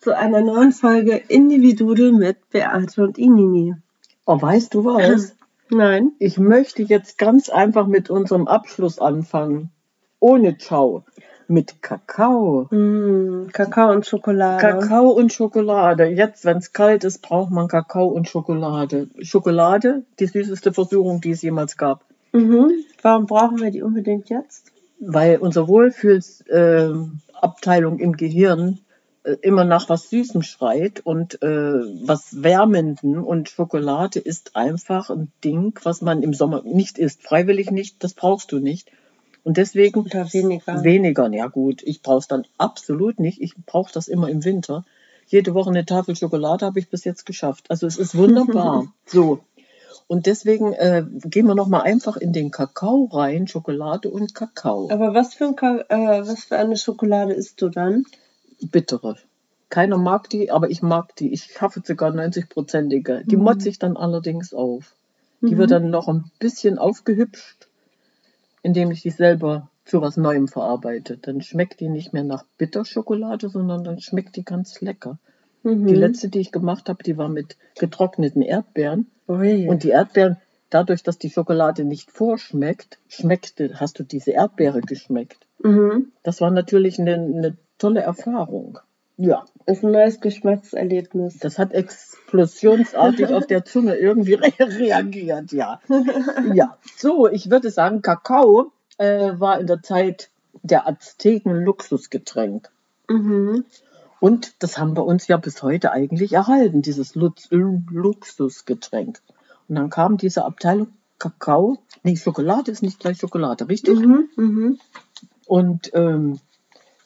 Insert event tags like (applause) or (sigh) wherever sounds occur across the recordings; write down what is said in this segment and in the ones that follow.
zu einer neuen Folge Individudel mit Beate und Inini. Oh, weißt du was? (clears throat) Nein. Ich möchte jetzt ganz einfach mit unserem Abschluss anfangen. Ohne Ciao. Mit Kakao. Mm, Kakao und Schokolade. Kakao und Schokolade. Jetzt, wenn es kalt ist, braucht man Kakao und Schokolade. Schokolade, die süßeste Versuchung, die es jemals gab. Mhm. Warum brauchen wir die unbedingt jetzt? Weil unsere Wohlfühlsabteilung im Gehirn äh, immer nach was Süßem schreit und äh, was Wärmenden und Schokolade ist einfach ein Ding, was man im Sommer nicht isst. Freiwillig nicht, das brauchst du nicht. Und deswegen Oder weniger. weniger. Ja gut, ich brauche es dann absolut nicht. Ich brauche das immer im Winter. Jede Woche eine Tafel Schokolade habe ich bis jetzt geschafft. Also es ist wunderbar. (laughs) so. Und deswegen äh, gehen wir nochmal einfach in den Kakao rein, Schokolade und Kakao. Aber was für, ein Ka äh, was für eine Schokolade isst du dann? Bittere. Keiner mag die, aber ich mag die. Ich schaffe sogar 90-prozentige. Die Mhm. motze ich dann allerdings auf. Die Mhm. wird dann noch ein bisschen aufgehübscht, indem ich die selber zu was Neuem verarbeite. Dann schmeckt die nicht mehr nach Bitterschokolade, sondern dann schmeckt die ganz lecker. Mhm. Die letzte, die ich gemacht habe, die war mit getrockneten Erdbeeren. Ui. Und die Erdbeeren, dadurch, dass die Schokolade nicht vorschmeckt, schmeckte, hast du diese Erdbeere geschmeckt. mhm. Das war natürlich eine, eine tolle Erfahrung. Ja. Ist ein neues Geschmackserlebnis. Das hat explosionsartig auf der Zunge irgendwie re (laughs) reagiert, ja. (laughs) Ja, so, ich würde sagen, Kakao äh, war in der Zeit der Azteken Luxusgetränk. Mhm. Und das haben wir uns ja bis heute eigentlich erhalten, dieses Lux Luxusgetränk. Und dann kam diese Abteilung Kakao. Nee, Schokolade ist nicht gleich Schokolade, richtig? Mhm. Mhm. Und ähm,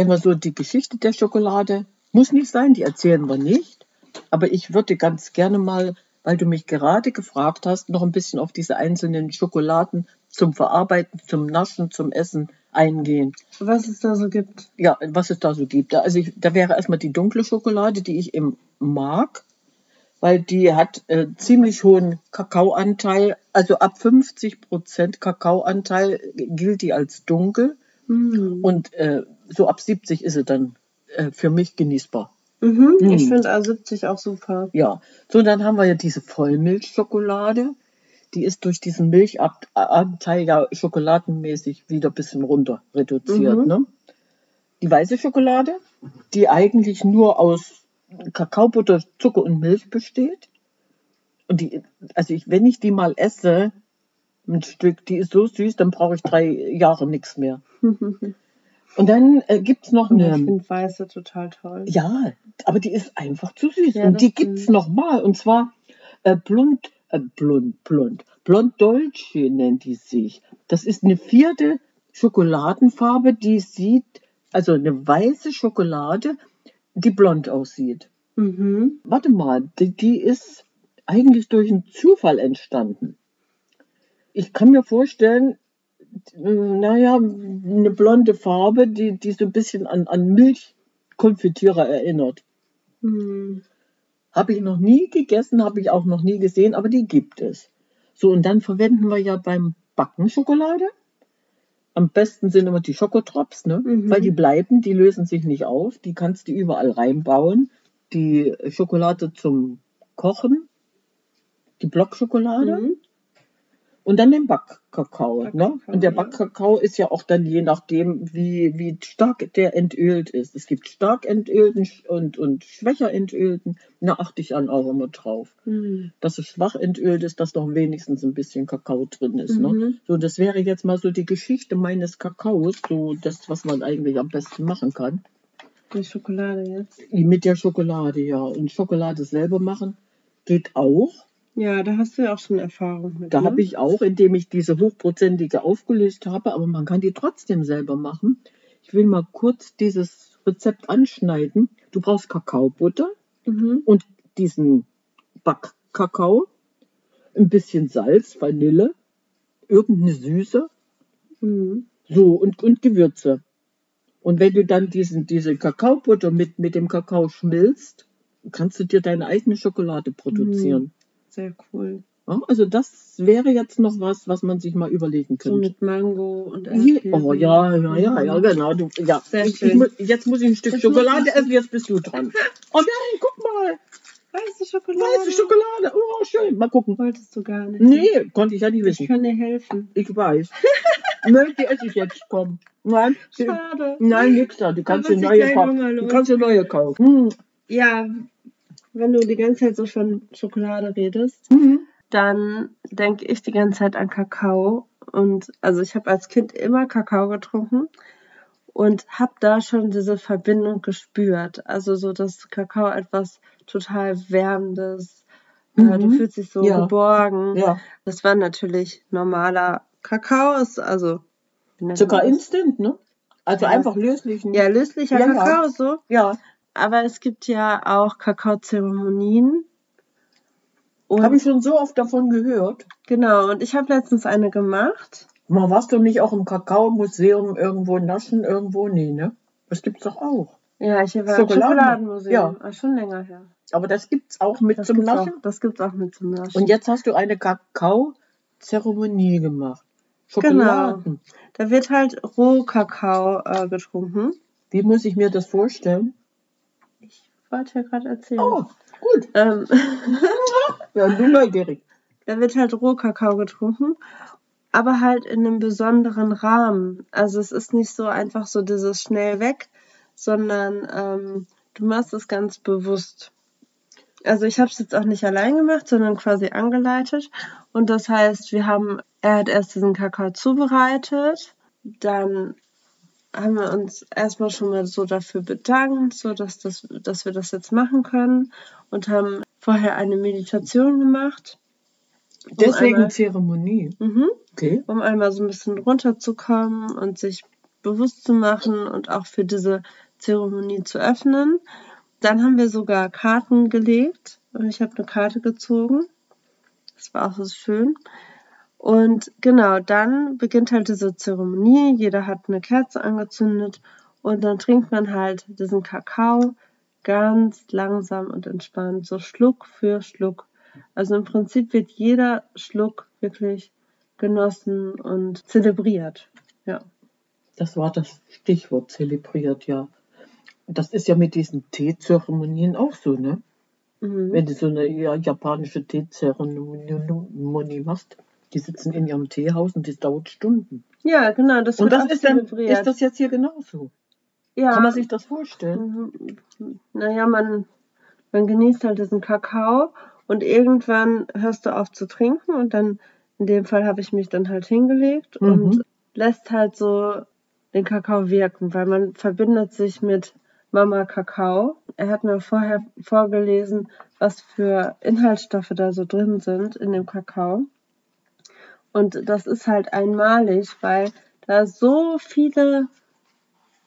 wenn wir so die Geschichte der Schokolade, muss nicht sein, die erzählen wir nicht, aber ich würde ganz gerne mal, weil du mich gerade gefragt hast, noch ein bisschen auf diese einzelnen Schokoladen zum Verarbeiten, zum Naschen, zum Essen eingehen. Was es da so gibt. Ja, was es da so gibt. Also ich, da wäre erstmal die dunkle Schokolade, die ich eben mag, weil die hat äh, ziemlich hohen Kakaoanteil, also ab 50 Prozent Kakaoanteil gilt die als dunkel. Mhm. Und äh, so ab 70 ist sie dann äh, für mich genießbar. Mhm. Mhm. Ich finde A70 auch super. Ja, so dann haben wir ja diese Vollmilchschokolade. Die ist durch diesen Milchanteil ja schokoladenmäßig wieder ein bisschen runter reduziert. Mhm. Ne? Die weiße Schokolade, die eigentlich nur aus Kakaobutter, Zucker und Milch besteht. Und die, also ich, wenn ich die mal esse, ein Stück, die ist so süß, dann brauche ich drei Jahre nichts mehr. (laughs) Und dann äh, gibt es noch Ich eine. finde Weiße total toll. Ja, aber die ist einfach zu süß. Ja, und die gibt's stimmt. noch mal. Und zwar äh, blond, äh, blond, blond, blond Dolce nennt die sich. Das ist eine vierte Schokoladenfarbe, die sieht, also eine weiße Schokolade, die blond aussieht. Mhm. Warte mal, die, die ist eigentlich durch einen Zufall entstanden. Ich kann mir vorstellen, naja, eine blonde Farbe, die, die so ein bisschen an, an Milchkonfitüre erinnert. Mhm. Habe ich noch nie gegessen, habe ich auch noch nie gesehen, aber die gibt es. So, und dann verwenden wir ja beim Backen Schokolade. Am besten sind immer die Schokotrops, ne? Mhm. weil die bleiben, die lösen sich nicht auf. Die kannst du überall reinbauen. Die Schokolade zum Kochen, die Blockschokolade. Mhm. Und dann den Backkakao. Ne? Und der. Backkakao ist ja auch dann je nachdem, wie, wie stark der entölt ist. Es gibt stark entölten und, und schwächer entölten. Da achte ich dann auch immer drauf. Mhm. Dass es schwach entölt ist, dass noch wenigstens ein bisschen Kakao drin ist. Ne? Mhm. So, das wäre jetzt mal so die Geschichte meines Kakaos, so das, was man eigentlich am besten machen kann. Die Schokolade jetzt. Mit der Schokolade, ja. Und Schokolade selber machen geht auch. Ja, da hast du ja auch schon Erfahrung mit. Da ne? habe ich auch, indem ich diese hochprozentige aufgelöst habe, aber man kann die trotzdem selber machen. Ich will mal kurz dieses Rezept anschneiden. Du brauchst Kakaobutter Mhm. und diesen Backkakao, ein bisschen Salz, Vanille, irgendeine Süße, Mhm. so und, und Gewürze. Und wenn du dann diesen, diese Kakaobutter mit, mit dem Kakao schmilzt, kannst du dir deine eigene Schokolade produzieren. Sehr cool. Also das wäre jetzt noch was, was man sich mal überlegen So könnte. mit Mango und Erdbeeren. Oh ja, ja, ja, ja, Mhm. genau. Du, ja. Sehr ich, ich, schön. mu- jetzt muss ich ein Stück Das Schokolade ich- essen, jetzt bist du dran. (laughs) Oh nein, guck mal, Weiße Schokolade. weiße Schokolade. Oh, schön. Mal gucken. Wolltest du gar nicht. Nee, konnte ich ja nicht Ich wissen. kann dir helfen. Ich weiß. (laughs) Nein, die esse ich jetzt. Komm. Nein, Schade. nein, nix da. Du kannst dir ich neue kaufen. Du kannst dir neue kaufen. Hm. Ja, wenn du die ganze Zeit so von Schokolade redest, Mhm. dann denke ich die ganze Zeit an Kakao. Und also ich habe als Kind immer Kakao getrunken und habe da schon diese Verbindung gespürt. Also so, dass Kakao etwas total Wärmendes. Äh, du Mhm. fühlst dich so Ja. geborgen. Ja. Das war natürlich normaler Kakao, ist also Sogar instant, ne? Also Ja. einfach löslichen. ja löslicher. Kakao so. ja. Aber es gibt ja auch Kakaozeremonien. Habe ich schon so oft davon gehört. genau, und ich habe letztens eine gemacht. Mal warst du nicht auch im Kakaomuseum irgendwo naschen, irgendwo? Nee, ne? Das gibt's doch auch. Ja, ich war im Schokoladen- Schokoladenmuseum. ja. Ah, schon länger her. Aber das gibt's auch mit Das zum gibt's, auch, Naschen. das gibt's auch mit zum Naschen. Und jetzt hast du eine Kakao-Zeremonie gemacht. Schokoladen. Da wird halt Rohkakao äh, getrunken. Wie muss ich mir das vorstellen? Wollte ja gerade erzählen. Oh, gut. Ähm, (laughs) Ja, bin neugierig. (laughs) da wird halt Rohkakao getrunken, aber halt in einem besonderen Rahmen. Also es ist nicht so einfach so dieses schnell weg, sondern ähm, du machst es ganz bewusst. Also ich habe es jetzt auch nicht allein gemacht, sondern quasi angeleitet. Und das heißt, wir haben, er hat erst diesen Kakao zubereitet, dann haben wir uns erstmal schon mal so dafür bedankt, so dass, das, dass wir das jetzt machen können und haben vorher eine Meditation gemacht. um Deswegen einmal- Zeremonie. Mhm Okay. um einmal so ein bisschen runterzukommen und sich bewusst zu machen und auch für diese Zeremonie zu öffnen. Dann haben wir sogar Karten gelegt und ich habe eine Karte gezogen. Das war auch so schön. Und genau, dann beginnt halt diese Zeremonie. Jeder hat eine Kerze angezündet und dann trinkt man halt diesen Kakao ganz langsam und entspannt, so Schluck für Schluck. Also im Prinzip wird jeder Schluck wirklich genossen und zelebriert. Ja. Das war das Stichwort zelebriert, ja. Das ist ja mit diesen Teezeremonien auch so, ne? Mhm. Wenn du so eine ja, japanische Teezeremonie machst, die sitzen in ihrem Teehaus und das dauert Stunden. Ja, genau, das Und das ist dann, ist das jetzt hier genauso? ja. Kann man sich das vorstellen? Mhm. Naja, man, man genießt halt diesen Kakao und irgendwann hörst du auf zu trinken und dann, in dem Fall habe ich mich dann halt hingelegt Mhm. und lässt halt so den Kakao wirken, weil man verbindet sich mit Mama Kakao. Er hat mir vorher vorgelesen, was für Inhaltsstoffe da so drin sind in dem Kakao. Und das ist halt einmalig, weil da so viele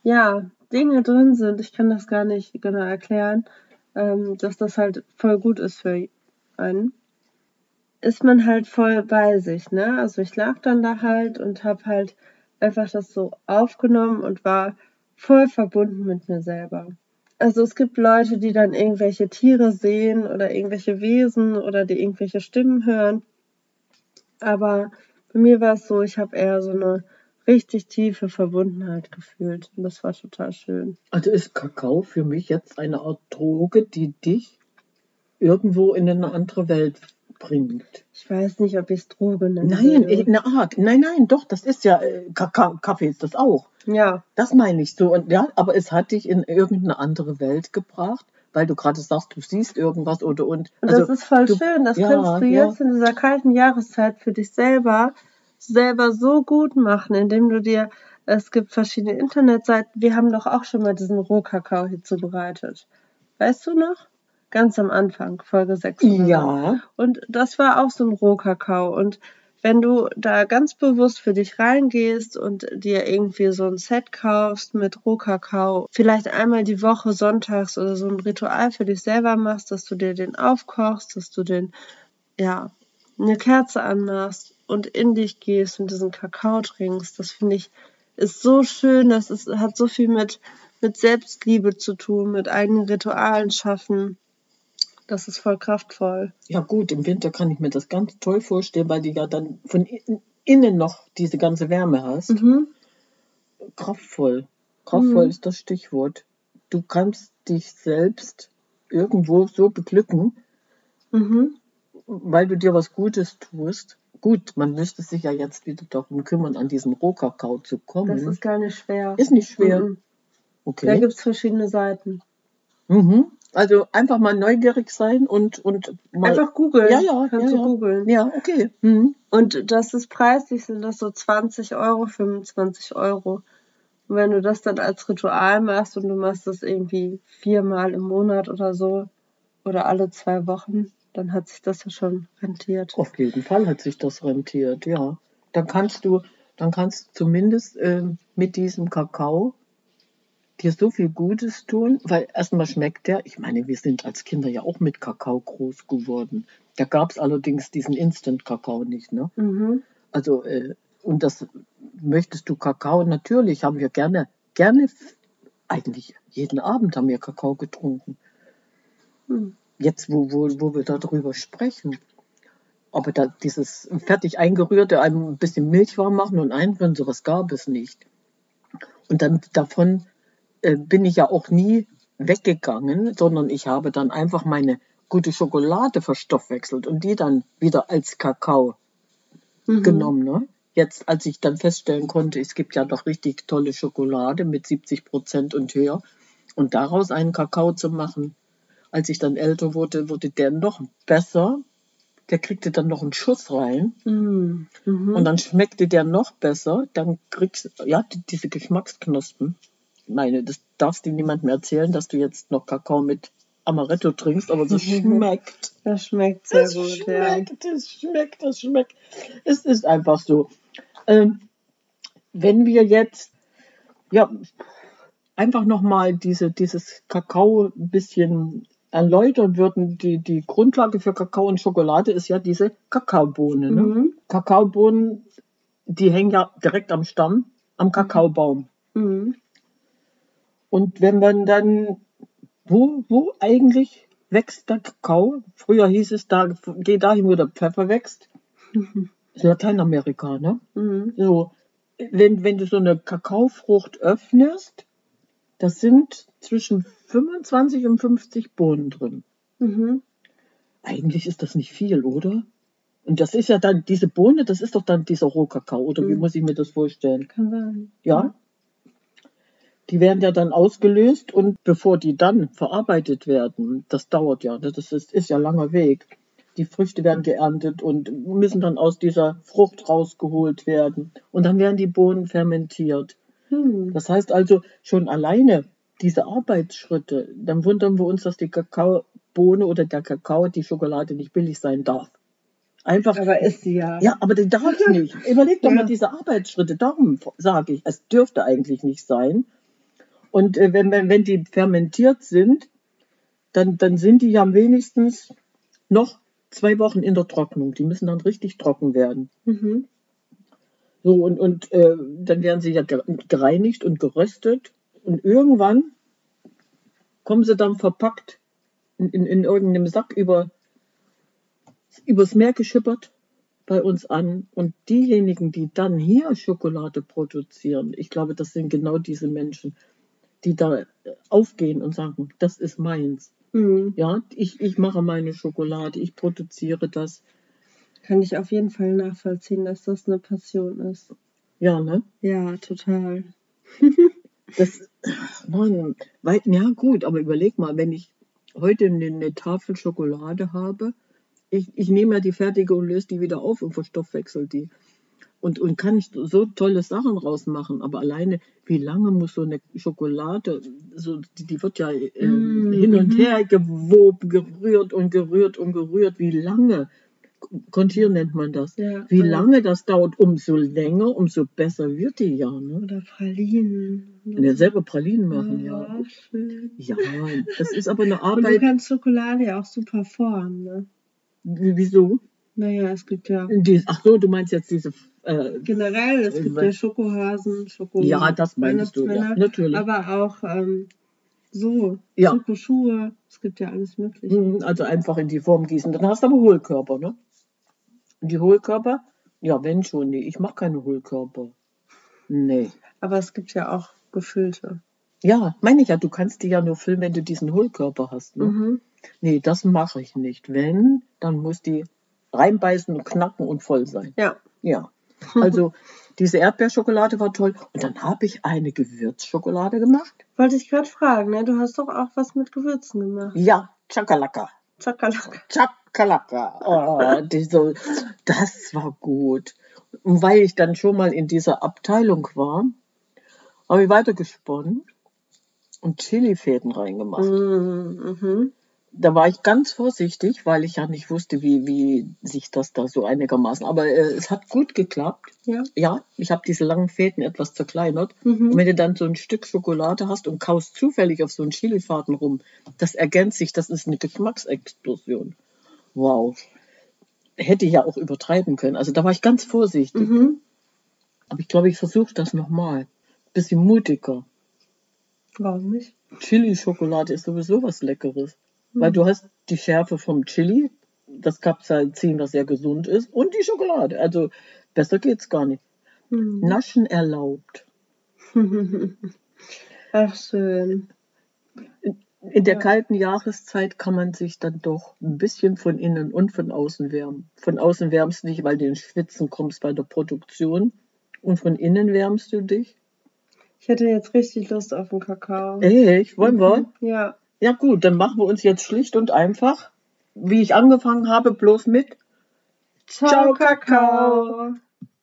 ja, Dinge drin sind, ich kann das gar nicht genau erklären, ähm, dass das halt voll gut ist für einen, ist man halt voll bei sich, ne? Also ich lag dann da halt und habe halt einfach das so aufgenommen und war voll verbunden mit mir selber. Also es gibt Leute, die dann irgendwelche Tiere sehen oder irgendwelche Wesen oder die irgendwelche Stimmen hören. Aber bei mir war es so, ich habe eher so eine richtig tiefe Verbundenheit gefühlt. Und das war total schön. Also ist Kakao für mich jetzt eine Art Droge, die dich irgendwo in eine andere Welt bringt. Ich weiß nicht, ob ich es Droge nenne. Nein, eine Art. Nein, nein, doch, das ist ja, äh, Kakao, Kaffee ist das auch. Ja, Das meine ich so. Und ja, aber es hat dich in irgendeine andere Welt gebracht, weil du gerade sagst, du siehst irgendwas oder und. und also, das ist voll du- schön. Das ja, kannst du ja. jetzt in dieser kalten Jahreszeit für dich selber selber so gut machen, indem du dir, es gibt verschiedene Internetseiten, wir haben doch auch schon mal diesen Rohkakao hier zubereitet. Weißt du noch? Ganz am Anfang, Folge 6. oder so. Ja, Und das war auch so ein Rohkakao. Und wenn du da ganz bewusst für dich reingehst und dir irgendwie so ein Set kaufst mit Rohkakao, vielleicht einmal die Woche sonntags oder so ein Ritual für dich selber machst, dass du dir den aufkochst, dass du den, ja, eine Kerze anmachst und in dich gehst und diesen Kakao trinkst, das finde ich, ist so schön, das ist, hat so viel mit, mit Selbstliebe zu tun, mit eigenen Ritualen schaffen. Das ist voll kraftvoll. ja gut, im Winter kann ich mir das ganz toll vorstellen, weil du ja dann von in- innen noch diese ganze Wärme hast. Mhm. Kraftvoll. Kraftvoll Mhm. ist das Stichwort. Du kannst dich selbst irgendwo so beglücken, Mhm. weil du dir was Gutes tust. Gut, man müsste sich ja jetzt wieder darum kümmern, an diesen Rohkakao zu kommen. Das ist gar nicht schwer. Ist nicht schwer. Mhm. Da Okay. gibt es verschiedene Seiten. Mhm. Also einfach mal neugierig sein und, und mal. Einfach googeln. Ja, ja, Kannst ja, du ja. googeln. Ja, okay. Mhm. Und das ist preislich, sind das so 20 Euro, 25 Euro. Und wenn du das dann als Ritual machst und du machst das irgendwie viermal im Monat oder so oder alle zwei Wochen, dann hat sich das ja schon rentiert. Auf jeden Fall hat sich das rentiert, ja. Dann kannst du, dann kannst du zumindest ähm, mit diesem Kakao dir so viel Gutes tun, weil erstmal schmeckt der, ich meine, wir sind als Kinder ja auch mit Kakao groß geworden. Da gab es allerdings diesen Instant-Kakao nicht, ne? Mhm. Also, äh, und das möchtest du Kakao, natürlich haben wir gerne, gerne, eigentlich jeden Abend haben wir Kakao getrunken. Hm. Jetzt, wo, wo, wo wir darüber sprechen. Aber da dieses fertig eingerührte, ein bisschen Milch warm machen und einrühren, sowas gab es nicht. Und dann davon äh, bin ich ja auch nie weggegangen, sondern ich habe dann einfach meine gute Schokolade verstoffwechselt und die dann wieder als Kakao Mhm. genommen. Ne? Jetzt, als ich dann feststellen konnte, es gibt ja doch richtig tolle Schokolade mit 70 Prozent und höher und daraus einen Kakao zu machen, als ich dann älter wurde, wurde der noch besser. Der kriegte dann noch einen Schuss rein Mhm. Und dann schmeckte der noch besser. Dann kriegst du, ja, die- diese Geschmacksknospen. Meine, das darfst du niemandem erzählen, dass du jetzt noch Kakao mit Amaretto trinkst, aber das (laughs) schmeckt. Das schmeckt sehr Es gut, ja. schmeckt, es schmeckt, es schmeckt. Es ist einfach so. Ähm, wenn wir jetzt ja einfach nochmal diese, dieses Kakao ein bisschen erläutern würden, die, die Grundlage für Kakao und Schokolade ist ja diese Kakaobohne. Ne? Mhm. Kakaobohnen, die hängen ja direkt am Stamm, am Kakaobaum. Mhm. Und wenn man dann, wo, wo eigentlich wächst der Kakao? Früher hieß es, da, geh dahin, wo der Pfeffer wächst. Das (laughs) ist Lateinamerika, ne? Mhm. So, wenn, wenn du so eine Kakaofrucht öffnest, da sind zwischen 25 und 50 Bohnen drin. Mhm. Eigentlich ist das nicht viel, oder? Und das ist ja dann, diese Bohne, das ist doch dann dieser Rohkakao, oder wie Mhm. muss ich mir das vorstellen? Kann sein. Ja. Die werden ja dann ausgelöst und bevor die dann verarbeitet werden, das dauert ja, das ist, ist ja langer Weg. Die Früchte werden geerntet und müssen dann aus dieser Frucht rausgeholt werden. Und dann werden die Bohnen fermentiert. Mhm. Das heißt also schon alleine diese Arbeitsschritte, dann wundern wir uns, dass die Kakaobohne oder der Kakao, die Schokolade nicht billig sein darf. Einfach Aber ist sie ja. ja, aber den darf (laughs) nicht. Überleg doch Ja. mal diese Arbeitsschritte. Darum sage ich, es dürfte eigentlich nicht sein. Und äh, wenn, wenn, wenn die fermentiert sind, dann, dann sind die ja wenigstens noch zwei Wochen in der Trocknung. Die müssen dann richtig trocken werden. Mhm. So, und, und äh, dann werden sie ja ge- gereinigt und geröstet. Und irgendwann kommen sie dann verpackt in, in, in irgendeinem Sack über, übers Meer geschippert bei uns an. Und diejenigen, die dann hier Schokolade produzieren, ich glaube, das sind genau diese Menschen, die da aufgehen und sagen, das ist meins. Mhm. Ja, ich, ich mache meine Schokolade, ich produziere das. Kann ich auf jeden Fall nachvollziehen, dass das eine Passion ist. Ja, ne? Ja, total. (laughs) Das, Mann, weil, ja gut, aber überleg mal, wenn ich heute eine, eine Tafel Schokolade habe, ich, ich nehme ja die fertige und löse die wieder auf und verstoffwechsel die. Und, und kann ich so tolle Sachen rausmachen, aber alleine, wie lange muss so eine Schokolade, so, die, die wird ja äh, Mm, hin und mhm. her gewoben, gerührt und gerührt und gerührt, wie lange? Kontier nennt man das. Ja, Wie lange das dauert, umso länger, umso besser wird die ja. Ne? Oder Pralinen. Und ja selber Pralinen machen, ja. Ja, schön. Ja, das ist aber eine (laughs) Und du Arbeit. kannst Schokolade ja auch super formen, ne? Wie- Wieso? Naja, es gibt ja Die, ach so, du meinst jetzt diese. Äh, generell, es gibt ja Schokohasen, Schoko ja, das meinst du, ja. Natürlich. aber auch ähm, so, Ja. Schokoschuhe, es gibt ja alles mögliche. Mhm, Also einfach in die Form gießen. Dann hast du aber Hohlkörper, ne? Und die Hohlkörper? Ja, wenn schon. Nee, ich mache keine Hohlkörper. Nee. Aber es gibt ja auch gefüllte. Ja, meine ich ja, du kannst die ja nur füllen, wenn du diesen Hohlkörper hast. Ne? Mhm. Nee, das mache ich nicht. Wenn, dann muss die reinbeißen und knacken und voll sein. Ja. Ja. (laughs) Also diese Erdbeerschokolade war toll. Und dann habe ich eine Gewürzschokolade gemacht. Wollte ich gerade fragen, ne? Du hast doch auch was mit Gewürzen gemacht. Ja, Chakalaka. Chakalaka. Chakalaka. Oh, diese, das war gut. Und weil ich dann schon mal in dieser Abteilung war, habe ich weitergesponnen und Chilifäden reingemacht. Mhm. Da war ich ganz vorsichtig, weil ich ja nicht wusste, wie, wie sich das da so einigermaßen. Aber äh, es hat gut geklappt. Ja. Ja, ich habe diese langen Fäden etwas zerkleinert. Mhm. Und wenn du dann so ein Stück Schokolade hast und kaust zufällig auf so einen Chilifaden rum, das ergänzt sich, das ist eine Geschmacksexplosion. Wow. Hätte ich ja auch übertreiben können. Also da war ich ganz vorsichtig. Mhm. Aber ich glaube, ich versuche das nochmal. Bisschen mutiger. Warum nicht? Chili-Schokolade ist sowieso was Leckeres. Weil du hast die Schärfe vom Chili, das Capsaicin, was sehr gesund ist, und die Schokolade. Also besser geht's gar nicht. Mhm. Naschen erlaubt. (laughs) Ach, schön. In der Ja. kalten Jahreszeit kann man sich dann doch ein bisschen von innen und von außen wärmen. Von außen wärmst du dich, weil du ins Schwitzen kommst bei der Produktion. Und von innen wärmst du dich. Ich hätte jetzt richtig Lust auf einen Kakao. Echt? Wollen wir? (laughs) Ja. Ja gut, dann machen wir uns jetzt schlicht und einfach, wie ich angefangen habe, bloß mit Ciao, Kakao.